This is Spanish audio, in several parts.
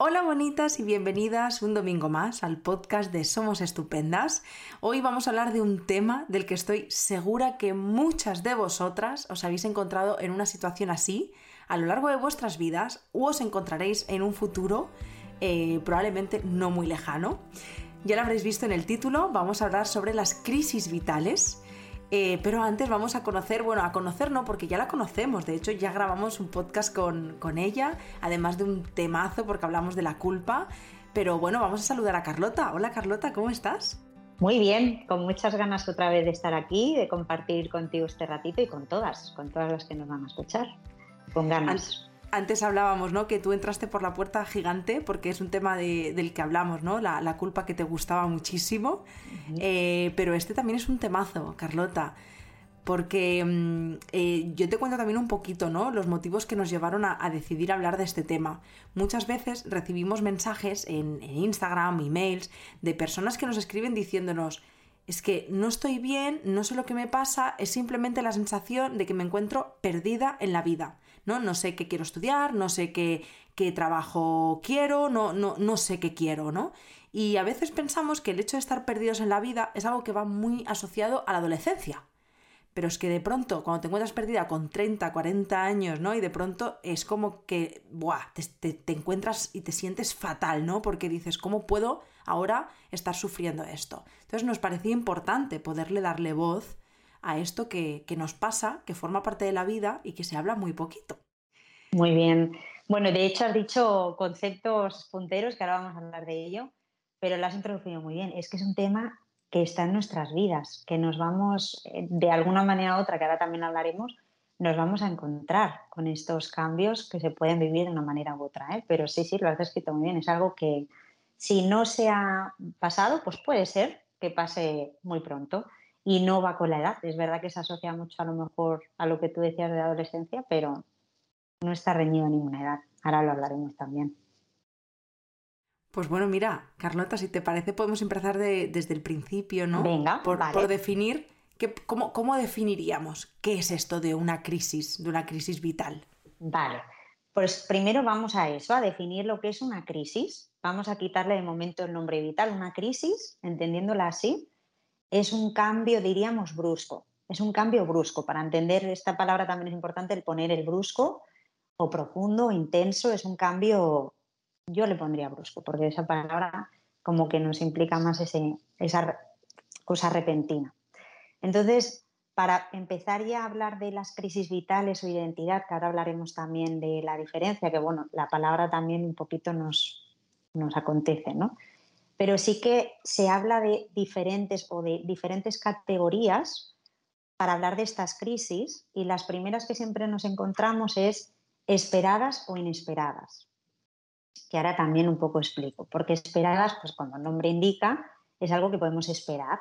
Hola bonitas y bienvenidas un domingo más al podcast de Somos Estupendas. Hoy vamos a hablar de un tema del que estoy segura que muchas de vosotras os habéis encontrado en una situación así a lo largo de vuestras vidas o os encontraréis en un futuro eh, probablemente no muy lejano. Ya lo habréis visto en el título, vamos a hablar sobre las crisis vitales. Eh, pero antes vamos a conocer, bueno, a conocer no, porque ya la conocemos, de hecho ya grabamos un podcast con, con ella, además de un temazo porque hablamos de la culpa, pero bueno, vamos a saludar a Carlota. Hola Carlota, ¿cómo estás? Muy bien, con muchas ganas otra vez de estar aquí, de compartir contigo este ratito y con todas, con todas las que nos van a escuchar. Con ganas antes hablábamos, ¿no? Que tú entraste por la puerta gigante porque es un tema del que hablamos, ¿no? La, culpa que te gustaba muchísimo. Eh, pero este también es un temazo, Carlota. Porque mm, eh, yo te cuento también un poquito, ¿no? Los motivos que nos llevaron a, decidir hablar de este tema. Muchas veces recibimos mensajes en, en Instagram, emails, de personas que nos escriben diciéndonos, es que no estoy bien, no sé lo que me pasa, es simplemente la sensación de que me encuentro perdida en la vida, ¿no? No sé qué quiero estudiar, no sé qué, qué trabajo quiero, no, no, no sé qué quiero, ¿no? Y a veces pensamos que el hecho de estar perdidos en la vida es algo que va muy asociado a la adolescencia. Pero es que de pronto, cuando te encuentras perdida con 30, 40 años, ¿no? Y de pronto es como que, ¡buah! Te, te, encuentras y te sientes fatal, ¿no? Porque dices, ¿cómo puedo ahora estar sufriendo esto? Entonces nos parecía importante poderle darle voz a esto que, que nos pasa, que forma parte de la vida y que se habla muy poquito. Muy bien. Bueno, de hecho has dicho conceptos punteros, que ahora vamos a hablar de ello, pero lo has introducido muy bien. Es que es un tema que está en nuestras vidas, que nos vamos, eh, de alguna manera u otra, que ahora también hablaremos, nos vamos a encontrar con estos cambios que se pueden vivir de una manera u otra. ¿eh? Pero sí, sí, lo has escrito muy bien. Es algo que si no se ha pasado, pues puede ser que pase muy pronto y no va con la edad. Es verdad que se asocia mucho a lo mejor a lo que tú decías de adolescencia, pero no está reñido a ninguna edad. Ahora lo hablaremos también. Pues bueno, mira, Carlota, si te parece, podemos empezar desde el principio, ¿no? Venga, por, por definir, cómo, ¿cómo definiríamos qué es esto de una crisis, de una crisis vital? Vale, pues primero vamos a eso, a definir lo que es una crisis. Vamos a quitarle de momento el nombre vital. Una crisis, entendiéndola así, es un cambio, diríamos, brusco. Es un cambio brusco. Para entender esta palabra también es importante el poner el brusco o profundo o intenso. Es un cambio yo le pondría brusco, porque esa palabra como que nos implica más ese, esa cosa repentina. Entonces, para empezar ya a hablar de las crisis vitales o identidad, que ahora hablaremos también de la diferencia, que bueno, la palabra también un poquito nos, nos acontece, ¿no? Pero sí que se habla de diferentes o de diferentes categorías para hablar de estas crisis y las primeras que siempre nos encontramos es esperadas o inesperadas que ahora también un poco explico. Porque esperadas, pues como el nombre indica, es algo que podemos esperar.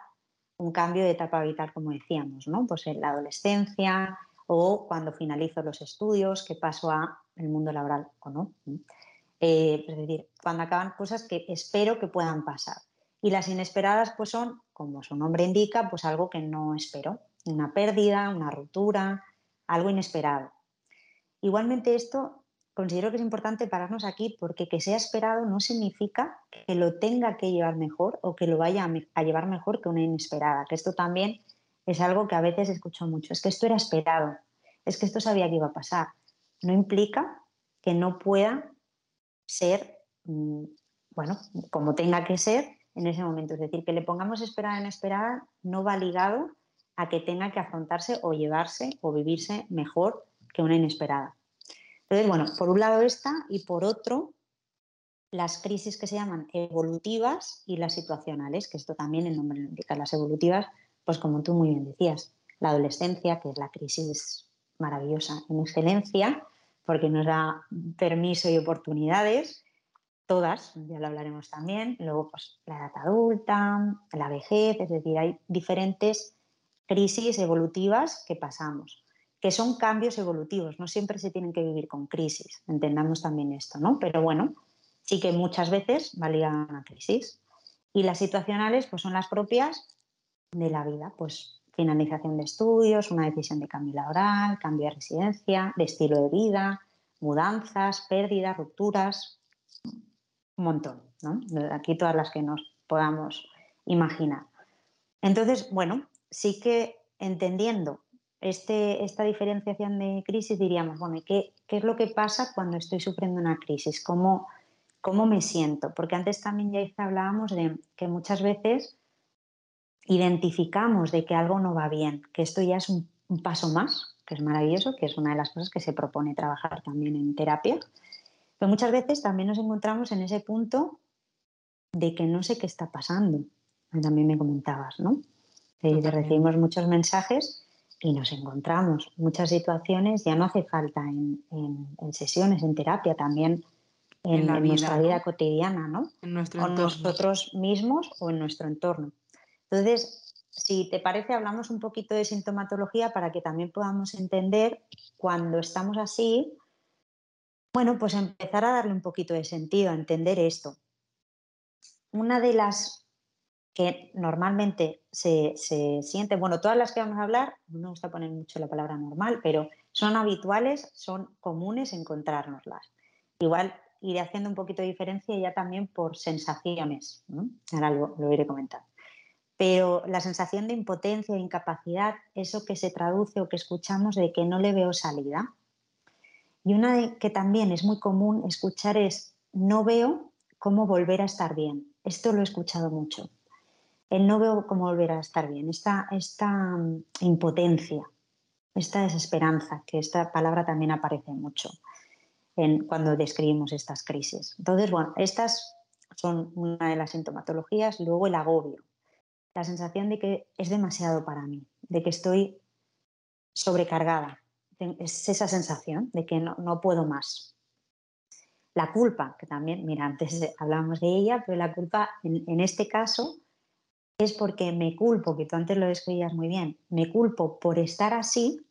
Un cambio de etapa vital, como decíamos, ¿no? Pues en la adolescencia o cuando finalizo los estudios, que paso a el mundo laboral o no. Eh, es decir, cuando acaban cosas que espero que puedan pasar. Y las inesperadas, pues son, como su nombre indica, pues algo que no espero. Una pérdida, una ruptura, algo inesperado. Igualmente esto considero que es importante pararnos aquí porque que sea esperado no significa que lo tenga que llevar mejor o que lo vaya a llevar mejor que una inesperada, que esto también es algo que a veces escucho mucho, es que esto era esperado, es que esto sabía que iba a pasar. No implica que no pueda ser, mm, bueno, como tenga que ser en ese momento. Es decir, que le pongamos esperada inesperada no va ligado a que tenga que afrontarse o llevarse o vivirse mejor que una inesperada. Entonces, bueno, por un lado esta y por otro las crisis que se llaman evolutivas y las situacionales, que esto también el nombre lo indica. Las evolutivas, pues como tú muy bien decías, la adolescencia, que es la crisis maravillosa en excelencia, porque nos da permiso y oportunidades, todas, ya lo hablaremos también, luego pues la edad adulta, la vejez, es decir, hay diferentes crisis evolutivas que pasamos que son cambios evolutivos, no siempre se tienen que vivir con crisis, entendamos también esto, ¿no? Pero bueno, sí que muchas veces valían a crisis. Y las situacionales, pues son las propias de la vida, pues finalización de estudios, una decisión de cambio laboral, cambio de residencia, de estilo de vida, mudanzas, pérdidas, rupturas. un montón, ¿no? Aquí todas las que nos podamos imaginar. Entonces, bueno, sí que entendiendo este, esta diferenciación de crisis diríamos, bueno, ¿qué, ¿qué, es lo que pasa cuando estoy sufriendo una crisis? ¿Cómo, ¿Cómo me siento? Porque antes también ya hablábamos de que muchas veces identificamos de que algo no va bien, que esto ya es un, un paso más, que es maravilloso, que es una de las cosas que se propone trabajar también en terapia. Pero muchas veces también nos encontramos en ese punto de que no sé qué está pasando. También me comentabas, ¿no? De, recibimos muchos mensajes y nos encontramos muchas situaciones, ya no hace falta en, sesiones, en terapia, también en, nuestra vida cotidiana, ¿no? En nuestro con nosotros mismos o en nuestro entorno. Entonces, si te parece, hablamos un poquito de sintomatología para que también podamos entender cuando estamos así, bueno, pues empezar a darle un poquito de sentido, a entender esto. Una de las que normalmente se, siente, bueno, todas las que vamos a hablar, no me gusta poner mucho la palabra normal, pero son habituales, son comunes encontrárnoslas. Igual iré haciendo un poquito de diferencia ya también por sensaciones, ahora lo, lo iré comentando. Pero la sensación de impotencia, de incapacidad, eso que se traduce o que escuchamos de que no le veo salida. Y una que también es muy común escuchar es no veo cómo volver a estar bien. Esto lo he escuchado mucho el no veo cómo volver a estar bien, esta, esta mm, impotencia, esta desesperanza, que esta palabra también aparece mucho en, cuando describimos estas crisis. Entonces, bueno, estas son una de las sintomatologías, luego el agobio, la sensación de que es demasiado para mí, de que estoy sobrecargada, es esa sensación de que no, no puedo más. La culpa, que también, mira, antes hablábamos de ella, pero la culpa en, en este caso es porque me culpo, que tú antes lo describías muy bien, me culpo por estar así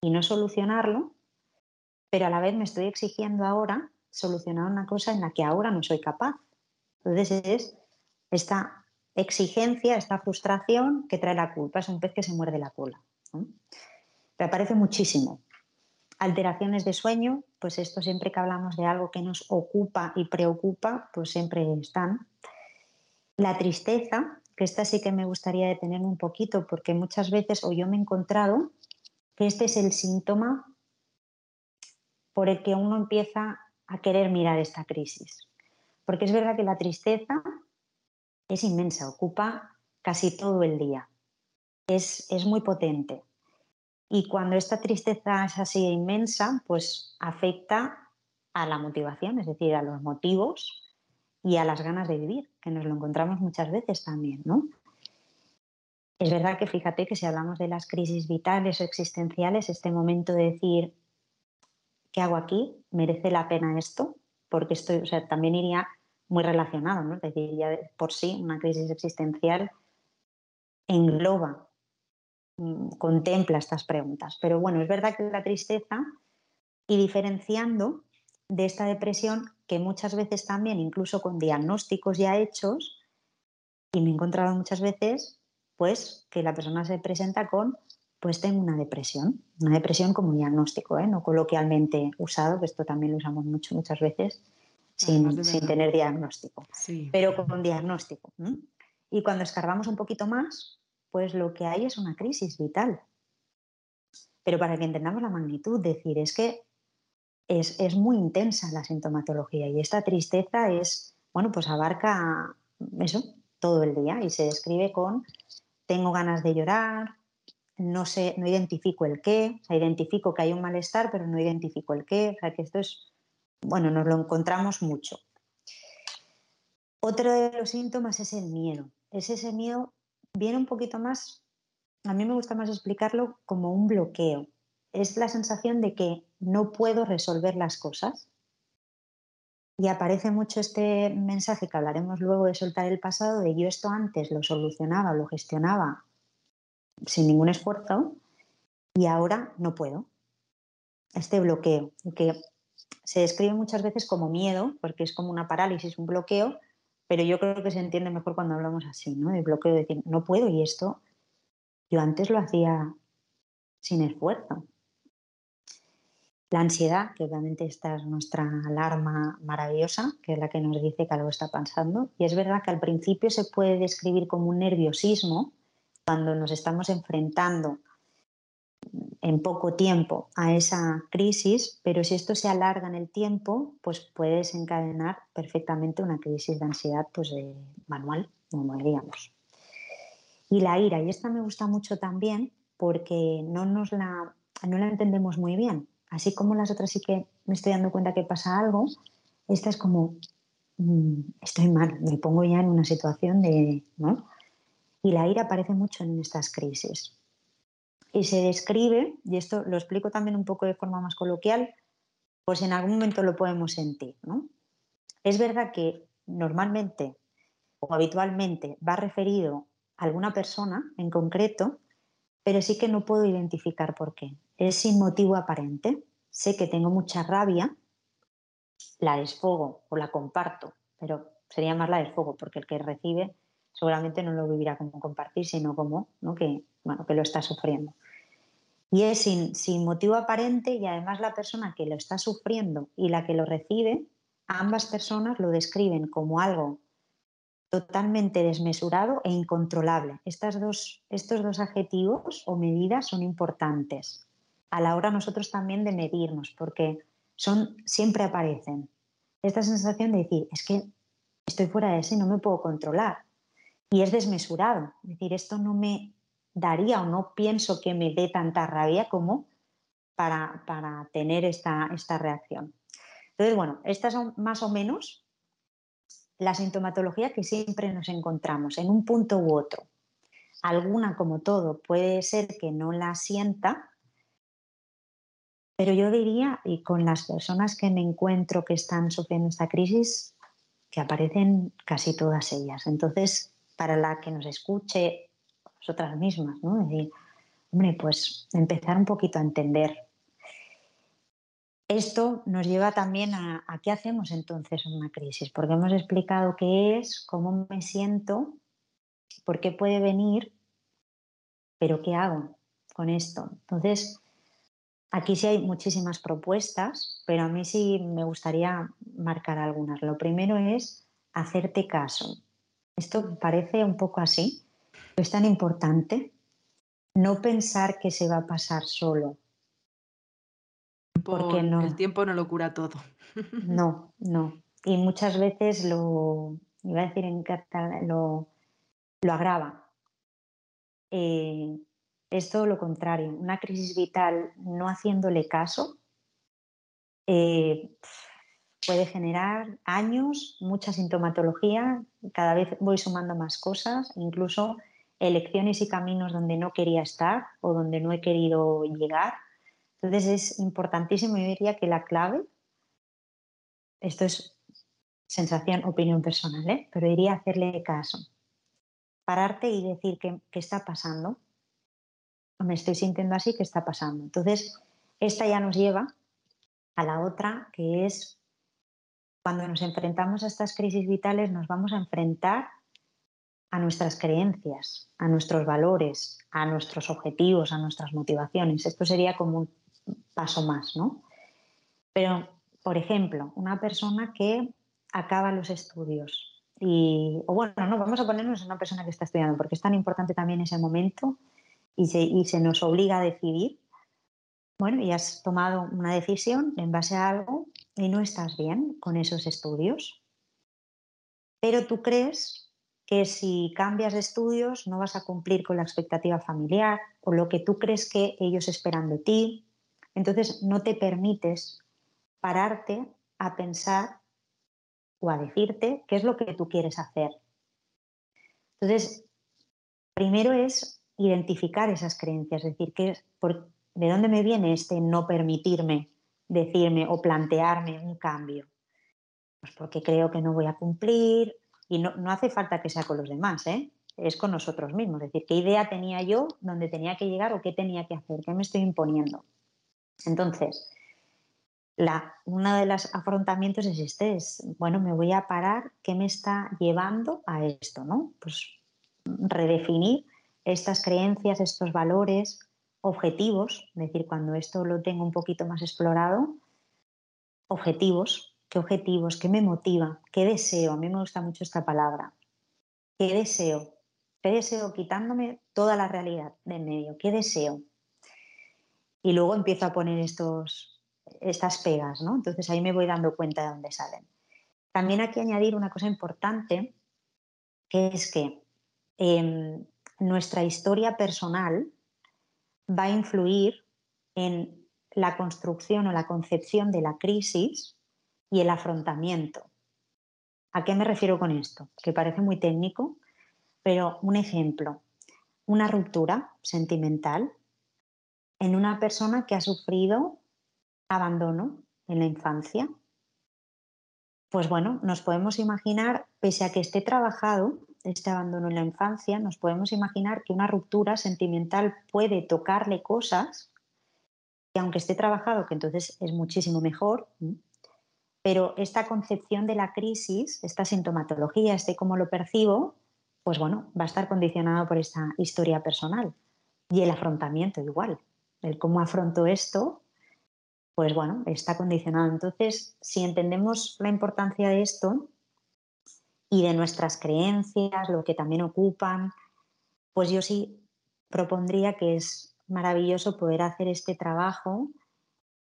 y no solucionarlo, pero a la vez me estoy exigiendo ahora solucionar una cosa en la que ahora no soy capaz. Entonces es esta exigencia, esta frustración que trae la culpa, es un pez que se muerde la cola. Me aparece muchísimo. Alteraciones de sueño, pues esto siempre que hablamos de algo que nos ocupa y preocupa, pues siempre están. La tristeza, que esta sí que me gustaría detenerme un poquito, porque muchas veces, o yo me he encontrado, que este es el síntoma por el que uno empieza a querer mirar esta crisis. Porque es verdad que la tristeza es inmensa, ocupa casi todo el día, es, es muy potente. Y cuando esta tristeza es así inmensa, pues afecta a la motivación, es decir, a los motivos y a las ganas de vivir, que nos lo encontramos muchas veces también, ¿no? Es verdad que fíjate que si hablamos de las crisis vitales o existenciales, este momento de decir, ¿qué hago aquí? ¿Merece la pena esto? Porque estoy, o sea, también iría muy relacionado, ¿no? Es decir, ya por sí una crisis existencial engloba, mm, contempla estas preguntas. Pero bueno, es verdad que la tristeza, y diferenciando de esta depresión, que muchas veces también, incluso con diagnósticos ya hechos, y me he encontrado muchas veces, pues que la persona se presenta con, pues tengo una depresión, una depresión como diagnóstico, ¿eh? no coloquialmente usado, que esto también lo usamos mucho, muchas veces, sin, sin tener diagnóstico, pero con diagnóstico. Y cuando escarbamos un poquito más, pues lo que hay es una crisis vital. Pero para que entendamos la magnitud, decir, es que es, muy intensa la sintomatología y esta tristeza es, bueno, pues abarca eso todo el día y se describe con tengo ganas de llorar, no sé, no identifico el qué, o sea, identifico que hay un malestar, pero no identifico el qué, o sea que esto es, bueno, nos lo encontramos mucho. Otro de los síntomas es el miedo. Es ese miedo, viene un poquito más, a mí me gusta más explicarlo como un bloqueo. Es la sensación de que no puedo resolver las cosas. Y aparece mucho este mensaje que hablaremos luego de soltar el pasado, de yo esto antes lo solucionaba, lo gestionaba sin ningún esfuerzo y ahora no puedo. Este bloqueo, que se describe muchas veces como miedo, porque es como una parálisis, un bloqueo, pero yo creo que se entiende mejor cuando hablamos así, ¿no? El bloqueo de decir, no puedo y esto yo antes lo hacía sin esfuerzo. La ansiedad, que obviamente esta es nuestra alarma maravillosa, que es la que nos dice que algo está pasando. Y es verdad que al principio se puede describir como un nerviosismo cuando nos estamos enfrentando en poco tiempo a esa crisis, pero si esto se alarga en el tiempo, pues puede desencadenar perfectamente una crisis de ansiedad pues de manual, como diríamos. Y la ira, y esta me gusta mucho también porque no nos la, no la entendemos muy bien. Así como las otras sí que me estoy dando cuenta que pasa algo, esta es como, mm, estoy mal, me pongo ya en una situación de, ¿no? Y la ira aparece mucho en estas crisis. Y se describe, y esto lo explico también un poco de forma más coloquial, pues en algún momento lo podemos sentir, ¿no? Es verdad que normalmente o habitualmente va referido a alguna persona en concreto, pero sí que no puedo identificar por qué. Es sin motivo aparente. Sé que tengo mucha rabia, la desfogo o la comparto, pero sería más la desfogo porque el que recibe seguramente no lo vivirá como compartir, sino como ¿no? que, bueno, que lo está sufriendo. Y es sin, motivo aparente y además la persona que lo está sufriendo y la que lo recibe, ambas personas lo describen como algo totalmente desmesurado e incontrolable. Estas dos, estos dos adjetivos o medidas son importantes a la hora nosotros también de medirnos, porque son, siempre aparecen. Esta sensación de decir, es que estoy fuera de sí, no me puedo controlar. Y es desmesurado. Es decir, esto no me daría o no pienso que me dé tanta rabia como para, para tener esta, esta reacción. Entonces, bueno, estas son más o menos la sintomatología que siempre nos encontramos en un punto u otro. Alguna, como todo, puede ser que no la sienta, pero yo diría, y con las personas que me encuentro que están sufriendo esta crisis, que aparecen casi todas ellas. Entonces, para la que nos escuche, vosotras mismas, ¿no? Es decir, hombre, pues empezar un poquito a entender esto nos lleva también a, qué hacemos entonces en una crisis, porque hemos explicado qué es, cómo me siento, por qué puede venir, pero qué hago con esto. Entonces, aquí sí hay muchísimas propuestas, pero a mí sí me gustaría marcar algunas. Lo primero es hacerte caso. Esto parece un poco así, es tan importante no pensar que se va a pasar solo porque no. el tiempo no lo cura todo. No, no. Y muchas veces lo, iba a decir en catalán, lo, lo agrava. Eh, es todo lo contrario. Una crisis vital no haciéndole caso eh, puede generar años, mucha sintomatología, cada vez voy sumando más cosas, incluso elecciones y caminos donde no quería estar o donde no he querido llegar entonces es importantísimo, yo diría que la clave, esto es sensación, opinión personal, ¿eh? pero diría hacerle caso. Pararte y decir qué, está pasando. Me estoy sintiendo así, ¿qué está pasando? Entonces, esta ya nos lleva a la otra, que es cuando nos enfrentamos a estas crisis vitales, nos vamos a enfrentar a nuestras creencias, a nuestros valores, a nuestros objetivos, a nuestras motivaciones. Esto sería como un paso más, ¿no? Pero, por ejemplo, una persona que acaba los estudios y, o bueno, no, vamos a ponernos una persona que está estudiando, porque es tan importante también ese momento y se, y se nos obliga a decidir. Bueno, y has tomado una decisión en base a algo y no estás bien con esos estudios, pero tú crees que si cambias de estudios no vas a cumplir con la expectativa familiar o lo que tú crees que ellos esperan de ti entonces no te permites pararte a pensar o a decirte qué es lo que tú quieres hacer. Entonces, primero es identificar esas creencias, es decir, ¿de dónde me viene este no permitirme decirme o plantearme un cambio? Pues porque creo que no voy a cumplir y no, no hace falta que sea con los demás, ¿eh? es con nosotros mismos, es decir, qué idea tenía yo, dónde tenía que llegar o qué tenía que hacer, qué me estoy imponiendo. Entonces, uno de los afrontamientos es este, es, bueno, me voy a parar, ¿qué me está llevando a esto? ¿no? Pues redefinir estas creencias, estos valores, objetivos, es decir, cuando esto lo tengo un poquito más explorado, objetivos, qué objetivos, qué me motiva, qué deseo, a mí me gusta mucho esta palabra, qué deseo, qué deseo quitándome toda la realidad de en medio, qué deseo. Y luego empiezo a poner estos, estas pegas, ¿no? Entonces ahí me voy dando cuenta de dónde salen. También hay que añadir una cosa importante, que es que em, nuestra historia personal va a influir en la construcción o la concepción de la crisis y el afrontamiento. ¿A qué me refiero con esto? Que parece muy técnico, pero un ejemplo, una ruptura sentimental en una persona que ha sufrido abandono en la infancia. Pues bueno, nos podemos imaginar, pese a que esté trabajado este abandono en la infancia, nos podemos imaginar que una ruptura sentimental puede tocarle cosas que aunque esté trabajado, que entonces es muchísimo mejor, pero esta concepción de la crisis, esta sintomatología, este cómo lo percibo, pues bueno, va a estar condicionado por esta historia personal. Y el afrontamiento igual, el cómo afronto esto, pues bueno, está condicionado. Entonces, si entendemos la importancia de esto y de nuestras creencias, lo que también ocupan, pues yo sí propondría que es maravilloso poder hacer este trabajo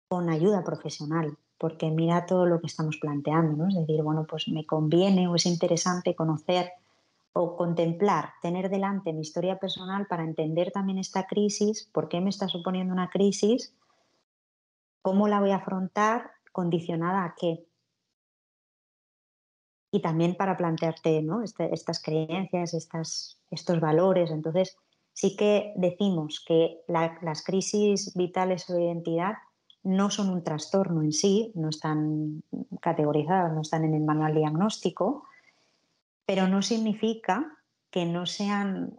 con ayuda profesional, porque mira todo lo que estamos planteando, ¿no? Es decir, bueno, pues me conviene o es interesante conocer o contemplar, tener delante mi historia personal para entender también esta crisis, por qué me está suponiendo una crisis, cómo la voy a afrontar, condicionada a qué. Y también para plantearte ¿no? Este, estas creencias, estos valores. Entonces, sí que decimos que las crisis vitales o de identidad no son un trastorno en sí, no están categorizadas, no están en el manual diagnóstico, pero no significa que no sean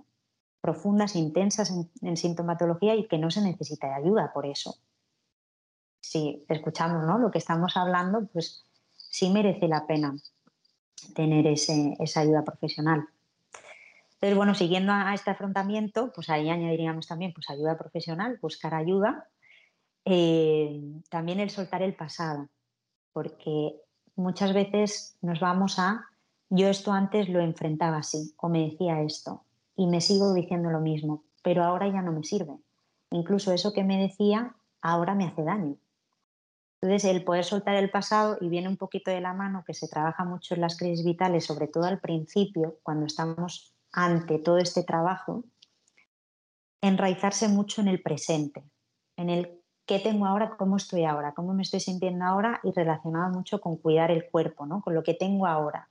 profundas, intensas en, sintomatología y que no se necesite ayuda por eso. Si escuchamos ¿no? lo que estamos hablando, pues sí merece la pena tener esa ayuda profesional. Entonces, bueno, siguiendo a este afrontamiento, pues ahí añadiríamos también pues, ayuda profesional, buscar ayuda. Eh, también el soltar el pasado, porque muchas veces nos vamos a, yo esto antes lo enfrentaba así, o me decía esto, y me sigo diciendo lo mismo, pero ahora ya no me sirve. Incluso eso que me decía ahora me hace daño. Entonces, el poder soltar el pasado y viene un poquito de la mano que se trabaja mucho en las crisis vitales, sobre todo al principio, cuando estamos ante todo este trabajo, enraizarse mucho en el presente, en el qué tengo ahora, cómo estoy ahora, cómo me estoy sintiendo ahora y relacionado mucho con cuidar el cuerpo, ¿no? con lo que tengo ahora,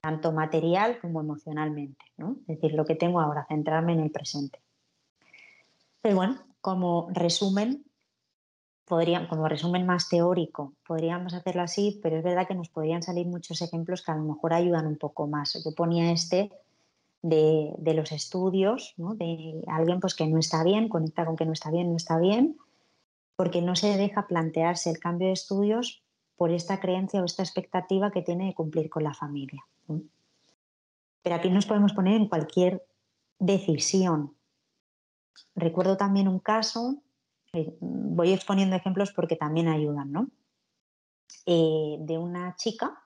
tanto material como emocionalmente. ¿no? Es decir, lo que tengo ahora, centrarme en el presente. Pero bueno, como resumen, como resumen más teórico, podríamos hacerlo así, pero es verdad que nos podrían salir muchos ejemplos que a lo mejor ayudan un poco más. Yo ponía este de, los estudios, de alguien pues, que no está bien, conecta con que no está bien, no está bien, porque no se deja plantearse el cambio de estudios por esta creencia o esta expectativa que tiene de cumplir con la familia. Pero aquí nos podemos poner en cualquier decisión. Recuerdo también un caso, eh, voy exponiendo ejemplos porque también ayudan, ¿no? Eh, de una chica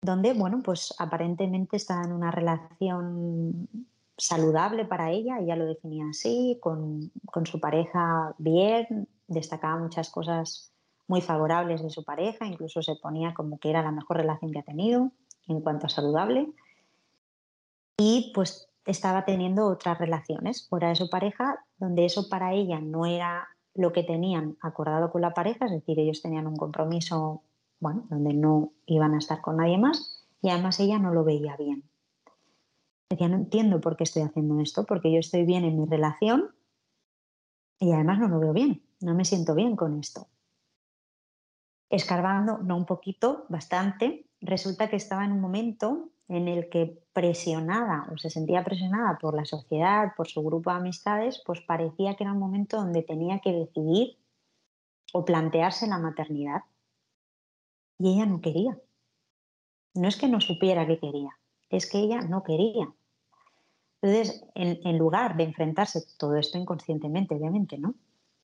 donde, bueno, pues aparentemente está en una relación saludable para ella, ella lo definía así, con, su pareja bien, destacaba muchas cosas muy favorables de su pareja, incluso se ponía como que era la mejor relación que ha tenido en cuanto a saludable. Y pues estaba teniendo otras relaciones fuera de su pareja, donde eso para ella no era lo que tenían acordado con la pareja, es decir, ellos tenían un compromiso bueno, donde no iban a estar con nadie más y además ella no lo veía bien. Decía, no entiendo por qué estoy haciendo esto, porque yo estoy bien en mi relación y además no lo veo bien, no me siento bien con esto. Escarbando, no un poquito, bastante, resulta que estaba en un momento en el que presionada o se sentía presionada por la sociedad, por su grupo de amistades, pues parecía que era un momento donde tenía que decidir o plantearse la maternidad y ella no quería. No es que no supiera que quería, es que ella no quería. Entonces, en, lugar de enfrentarse, todo esto inconscientemente, obviamente, ¿no?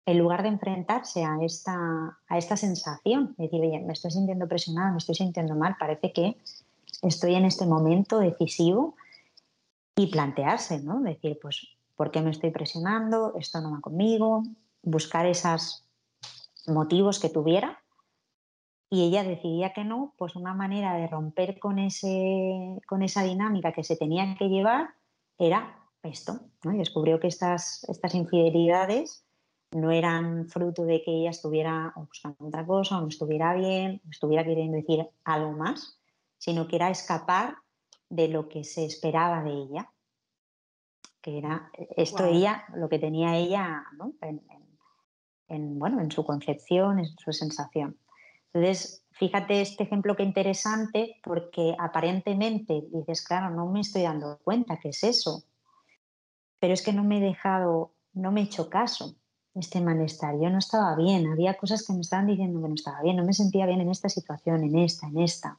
En lugar de enfrentarse a esta, a esta sensación, decir, oye, me estoy sintiendo presionada, me estoy sintiendo mal, parece que estoy en este momento decisivo y plantearse, ¿no? Decir, pues, ¿por qué me estoy presionando? Esto no va conmigo. Buscar esos motivos que tuviera. Y ella decidía que no, pues una manera de romper con, ese, con esa dinámica que se tenía que llevar era esto. ¿no? Y descubrió que estas, estas infidelidades no eran fruto de que ella estuviera buscando otra cosa, o no estuviera bien, o estuviera queriendo decir algo más, sino que era escapar de lo que se esperaba de ella, que era esto ella, lo que tenía ella en, bueno, en su concepción, en su sensación. Entonces, fíjate este ejemplo que interesante porque aparentemente dices, claro, no me estoy dando cuenta que es eso, pero es que no me he dejado, no me he hecho caso este malestar. Yo no estaba bien, había cosas que me estaban diciendo que no estaba bien, no me sentía bien en esta situación, en esta, en esta.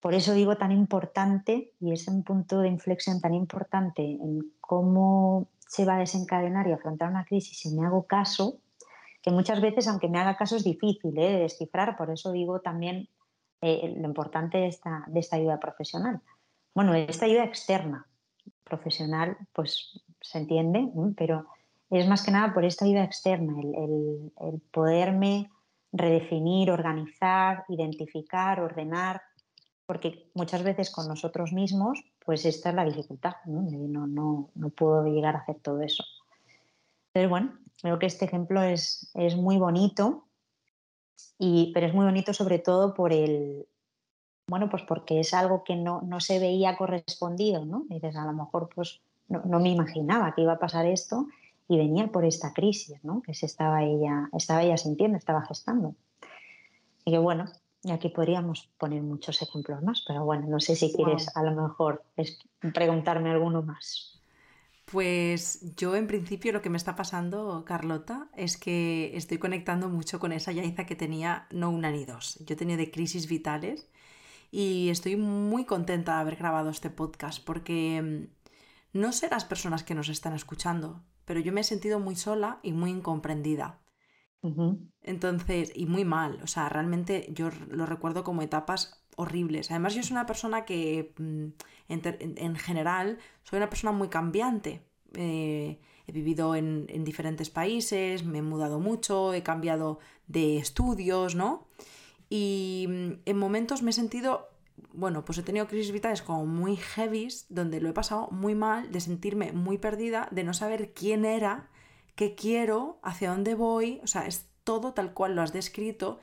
Por eso digo tan importante, y es un punto de inflexión tan importante en cómo se va a desencadenar y afrontar una crisis si me hago caso, que muchas veces, aunque me haga caso, es difícil ¿eh? de descifrar, por eso digo también eh, lo importante de esta, de esta ayuda profesional. Bueno, esta ayuda externa, profesional, pues se entiende, pero es más que nada por esta ayuda externa, el, el poderme redefinir, organizar, identificar, ordenar, porque muchas veces con nosotros mismos, pues esta es la dificultad, ¿no? No, no, puedo llegar a hacer todo eso. Pero bueno, creo que este ejemplo es, es muy bonito, y, pero es muy bonito sobre todo por el, bueno, pues porque es algo que no, no se veía correspondido, ¿no? dices, a lo mejor pues no, no, me imaginaba que iba a pasar esto y venía por esta crisis, ¿no? Que se estaba ella, estaba ella sintiendo, estaba gestando. Y que bueno, y aquí podríamos poner muchos ejemplos más, pero bueno, no sé si quieres a lo mejor preguntarme alguno más. Pues yo en principio lo que me está pasando, Carlota, es que estoy conectando mucho con esa Yaiza que tenía no una ni dos. Yo tenía de crisis vitales y estoy muy contenta de haber grabado este podcast porque mm, no sé las personas que nos están escuchando, pero yo me he sentido muy sola y muy incomprendida. Entonces, y muy mal, o sea, realmente yo lo recuerdo como etapas horribles. Además, yo soy una persona que, mm, en, general, soy una persona muy cambiante. Eh, he vivido en, diferentes países, me he mudado mucho, he cambiado de estudios, ¿no? Y mm, en momentos me he sentido, bueno, pues he tenido crisis vitales como muy heavy, donde lo he pasado muy mal, de sentirme muy perdida, de no saber quién era qué quiero, hacia dónde voy, o sea, es todo tal cual lo has descrito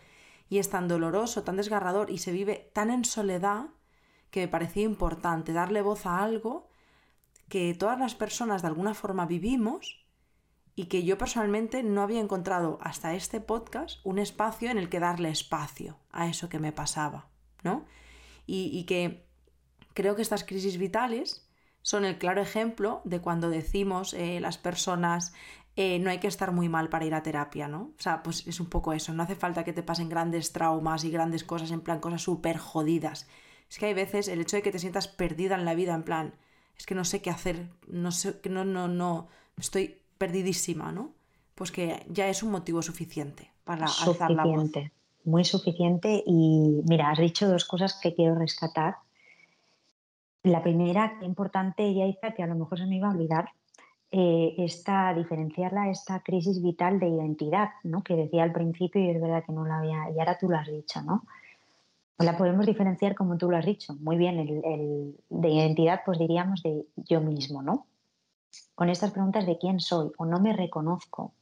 y es tan doloroso, tan desgarrador y se vive tan en soledad que me parecía importante darle voz a algo que todas las personas de alguna forma vivimos y que yo personalmente no había encontrado hasta este podcast un espacio en el que darle espacio a eso que me pasaba, ¿no? Y, que creo que estas crisis vitales son el claro ejemplo de cuando decimos eh, las personas eh, no hay que estar muy mal para ir a terapia, ¿no? O sea, pues es un poco eso, no hace falta que te pasen grandes traumas y grandes cosas, en plan cosas súper jodidas. Es que hay veces el hecho de que te sientas perdida en la vida, en plan, es que no sé qué hacer, no sé, no, no, no, estoy perdidísima, ¿no? Pues que ya es un motivo suficiente para alzar la voz. Muy suficiente y mira, has dicho dos cosas que quiero rescatar. La primera, que importante, dice que a lo mejor se me iba a olvidar, eh, esta, diferenciarla esta crisis vital de identidad, ¿no? que decía al principio y es verdad que no la había, y ahora tú lo has dicho, ¿no? La podemos diferenciar como tú lo has dicho, muy bien, el, de identidad pues diríamos de yo mismo, ¿no? Con estas preguntas de quién soy o no me reconozco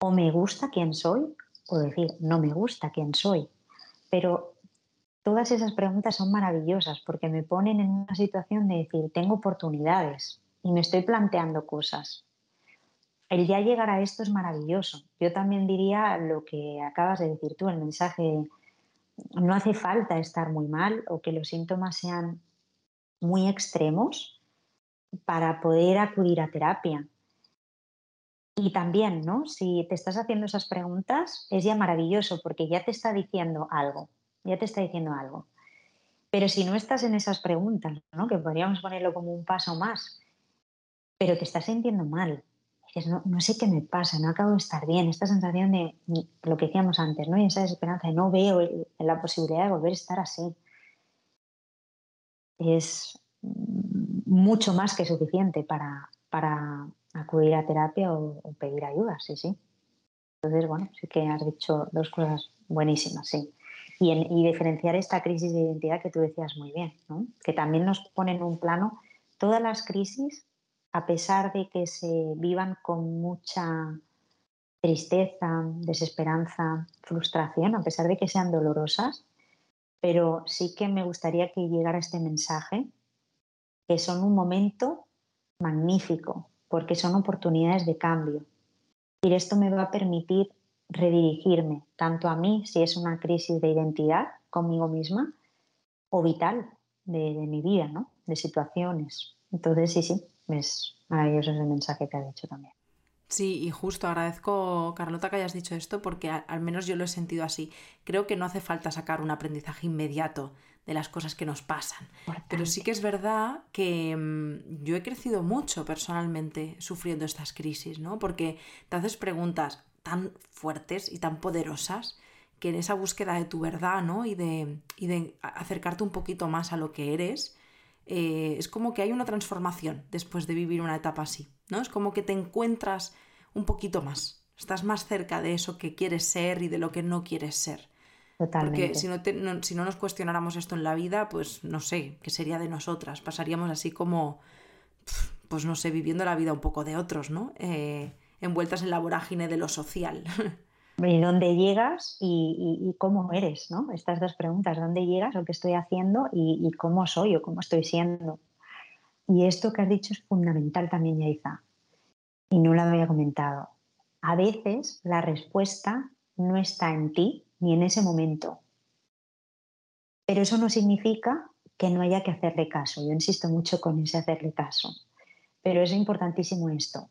o me gusta quién soy o decir no me gusta quién soy, pero todas esas preguntas son maravillosas porque me ponen en una situación de decir tengo oportunidades, y me estoy planteando cosas. El ya llegar a esto es maravilloso. Yo también diría lo que acabas de decir tú, el mensaje, no hace falta estar muy mal o que los síntomas sean muy extremos para poder acudir a terapia. Y también, ¿no? Si te estás haciendo esas preguntas, es ya maravilloso porque ya te está diciendo algo, ya te está diciendo algo. Pero si no estás en esas preguntas, ¿no? que podríamos ponerlo como un paso más, pero te estás sintiendo mal, dices, no, no, sé qué me pasa, no acabo de estar bien, esta sensación de lo que decíamos antes, ¿no? y esa desesperanza de no veo la posibilidad de volver a estar así, es mucho más que suficiente para, para acudir a terapia o, pedir ayuda, sí, sí. Entonces, bueno, sí que has dicho dos cosas buenísimas, sí y, diferenciar esta crisis de identidad que tú decías muy bien, que también nos pone en un plano todas las crisis, a pesar de que se vivan con mucha tristeza, desesperanza, frustración, a pesar de que sean dolorosas, pero sí que me gustaría que llegara este mensaje, que son un momento magnífico, porque son oportunidades de cambio. Y esto me va a permitir redirigirme, tanto a mí, si es una crisis de identidad conmigo misma, o vital de, mi vida, ¿no? de situaciones. Entonces, sí, sí, es maravilloso ese mensaje que ha dicho también. Sí, y justo agradezco, Carlota, que hayas dicho esto porque al menos yo lo he sentido así. Creo que no hace falta sacar un aprendizaje inmediato de las cosas que nos pasan. Pero sí que es verdad que mm, yo he crecido mucho personalmente sufriendo estas crisis, ¿no? Porque te haces preguntas, tan fuertes y tan poderosas que en esa búsqueda de tu verdad, ¿no? Y de, de acercarte un poquito más a lo que eres, eh, es como que hay una transformación después de vivir una etapa así, ¿no? Es como que te encuentras un poquito más, estás más cerca de eso que quieres ser y de lo que no quieres ser. Totalmente. Porque si no, si no nos cuestionáramos esto en la vida, pues no sé, ¿qué sería de nosotras? Pasaríamos así como, pues no sé, viviendo la vida un poco de otros, ¿no? Eh, envueltas en la vorágine de lo social. ¿Y dónde llegas y, cómo eres? ¿no? Estas dos preguntas, ¿dónde llegas, lo que estoy haciendo y, cómo soy o cómo estoy siendo? Y esto que has dicho es fundamental también, Yaiza, y no lo había comentado. A veces la respuesta no está en ti ni en ese momento, pero eso no significa que no haya que hacerle caso. Yo insisto mucho con ese hacerle caso, pero es importantísimo esto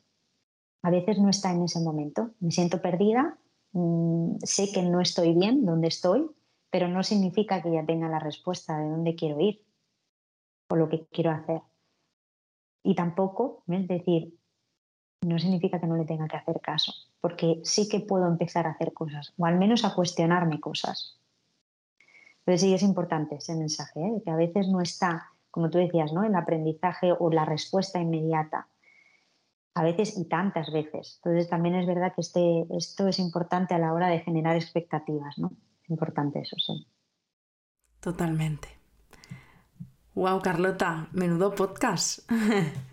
a veces no está en ese momento. Me siento perdida, mm, sé que no estoy bien donde estoy, pero no significa que ya tenga la respuesta de dónde quiero ir o lo que quiero hacer. Y tampoco, es decir, no significa que no le tenga que hacer caso, porque sí que puedo empezar a hacer cosas, o al menos a cuestionarme cosas. Entonces sí es importante ese mensaje, ¿eh? que a veces no está, como tú decías, ¿no? el aprendizaje o la respuesta inmediata, a veces y tantas veces. Entonces también es verdad que este, esto es importante a la hora de generar expectativas, ¿no? Es importante eso, sí. Totalmente. Wow, Carlota, menudo podcast.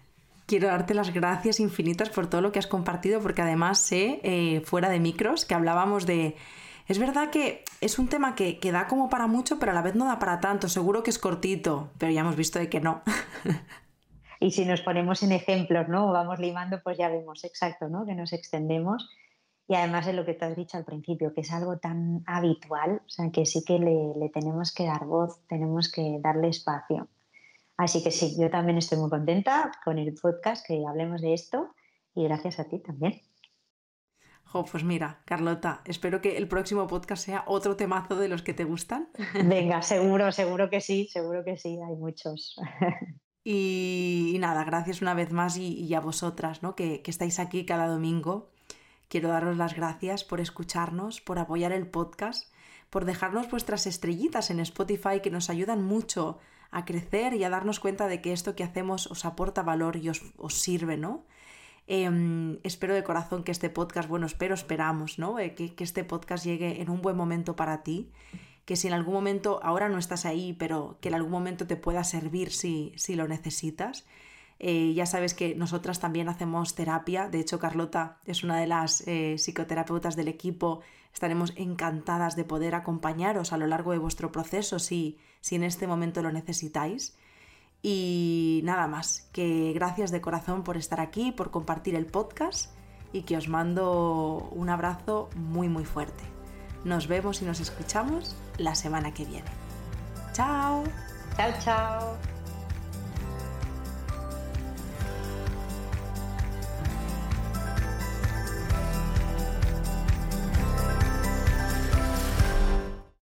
Quiero darte las gracias infinitas por todo lo que has compartido, porque además sé, eh, fuera de micros, que hablábamos de... Es verdad que es un tema que, que da como para mucho, pero a la vez no da para tanto. Seguro que es cortito, pero ya hemos visto de que no. Y si nos ponemos en ejemplos, ¿no? Vamos limando, pues ya vemos exacto, ¿no? Que nos extendemos. Y además es lo que te has dicho al principio, que es algo tan habitual, o sea, que sí que le tenemos que dar voz, tenemos que darle espacio. Así que sí, yo también estoy muy contenta con el podcast, que hablemos de esto, y gracias a ti también. Jo, pues mira, Carlota, espero que el próximo podcast sea otro temazo de los que te gustan. Venga, seguro, seguro que sí, seguro que sí, hay muchos. Y, nada, gracias una vez más y, a vosotras, ¿no? Que, que, estáis aquí cada domingo. Quiero daros las gracias por escucharnos, por apoyar el podcast, por dejarnos vuestras estrellitas en Spotify que nos ayudan mucho a crecer y a darnos cuenta de que esto que hacemos os aporta valor y os, os sirve, ¿no? Em, espero de corazón que este podcast, bueno, espero, esperamos, ¿no? Eh, que, que este podcast llegue en un buen momento para ti que si en algún momento, ahora no estás ahí, pero que en algún momento te pueda servir si, si lo necesitas. Eh, ya sabes que nosotras también hacemos terapia, de hecho Carlota es una de las eh, psicoterapeutas del equipo, estaremos encantadas de poder acompañaros a lo largo de vuestro proceso si, si en este momento lo necesitáis. Y nada más, que gracias de corazón por estar aquí, por compartir el podcast y que os mando un abrazo muy muy fuerte. Nos vemos y nos escuchamos la semana que viene. ¡Chao! ¡Chao, chao!